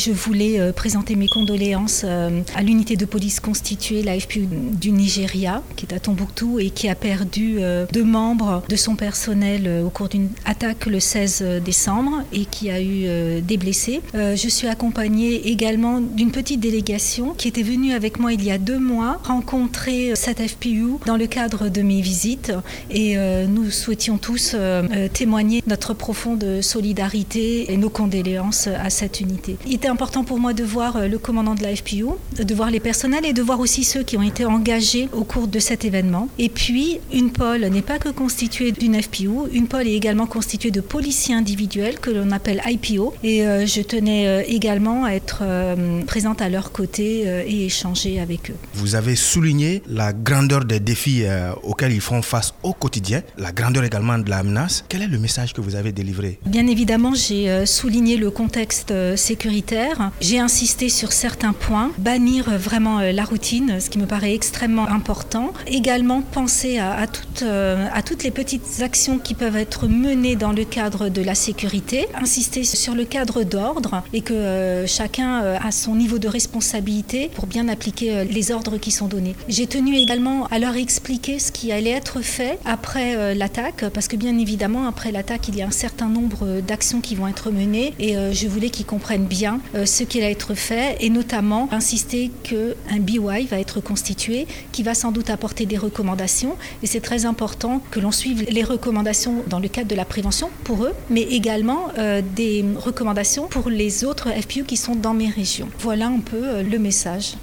Je voulais présenter mes condoléances à l'unité de police constituée, la FPU du Nigeria, qui est à Tombouctou et qui a perdu deux membres de son personnel au cours d'une attaque le 16 décembre et qui a eu des blessés. Je suis accompagnée également d'une petite délégation qui était venue avec moi il y a deux mois rencontrer cette FPU dans le cadre de mes visites et nous souhaitions tous témoigner notre profonde solidarité et nos condoléances à cette unité. Important pour moi de voir euh, le commandant de la FPU, de voir les personnels et de voir aussi ceux qui ont été engagés au cours de cet événement. Et puis, une pôle n'est pas que constituée d'une FPU, une pôle est également constituée de policiers individuels que l'on appelle IPO. Et euh, je tenais euh, également à être présente à leur côté et échanger avec eux. Vous avez souligné la grandeur des défis auxquels ils font face au quotidien, la grandeur également de la menace. Quel est le message que vous avez délivré? Bien évidemment, j'ai souligné le contexte euh, J'ai insisté sur certains points. Bannir euh, vraiment la routine, ce qui me paraît extrêmement important. Également, penser à, toutes, à toutes les petites actions qui peuvent être menées dans le cadre de la sécurité. Insister sur le cadre d'ordre et que chacun a son niveau de responsabilité pour bien appliquer les ordres qui sont donnés. J'ai tenu également à leur expliquer ce qui allait être fait après l'attaque, parce que bien évidemment, après l'attaque, il y a un certain nombre d'actions qui vont être menées et euh, je voulais qu'ils comprennent bien euh, ce qui va être fait et notamment insister qu'un BY va être constitué qui va sans doute apporter des recommandations et c'est très important que l'on suive les recommandations dans le cadre de la prévention pour eux mais également euh, des recommandations pour les autres FPU qui sont dans mes régions. Voilà un peu le message.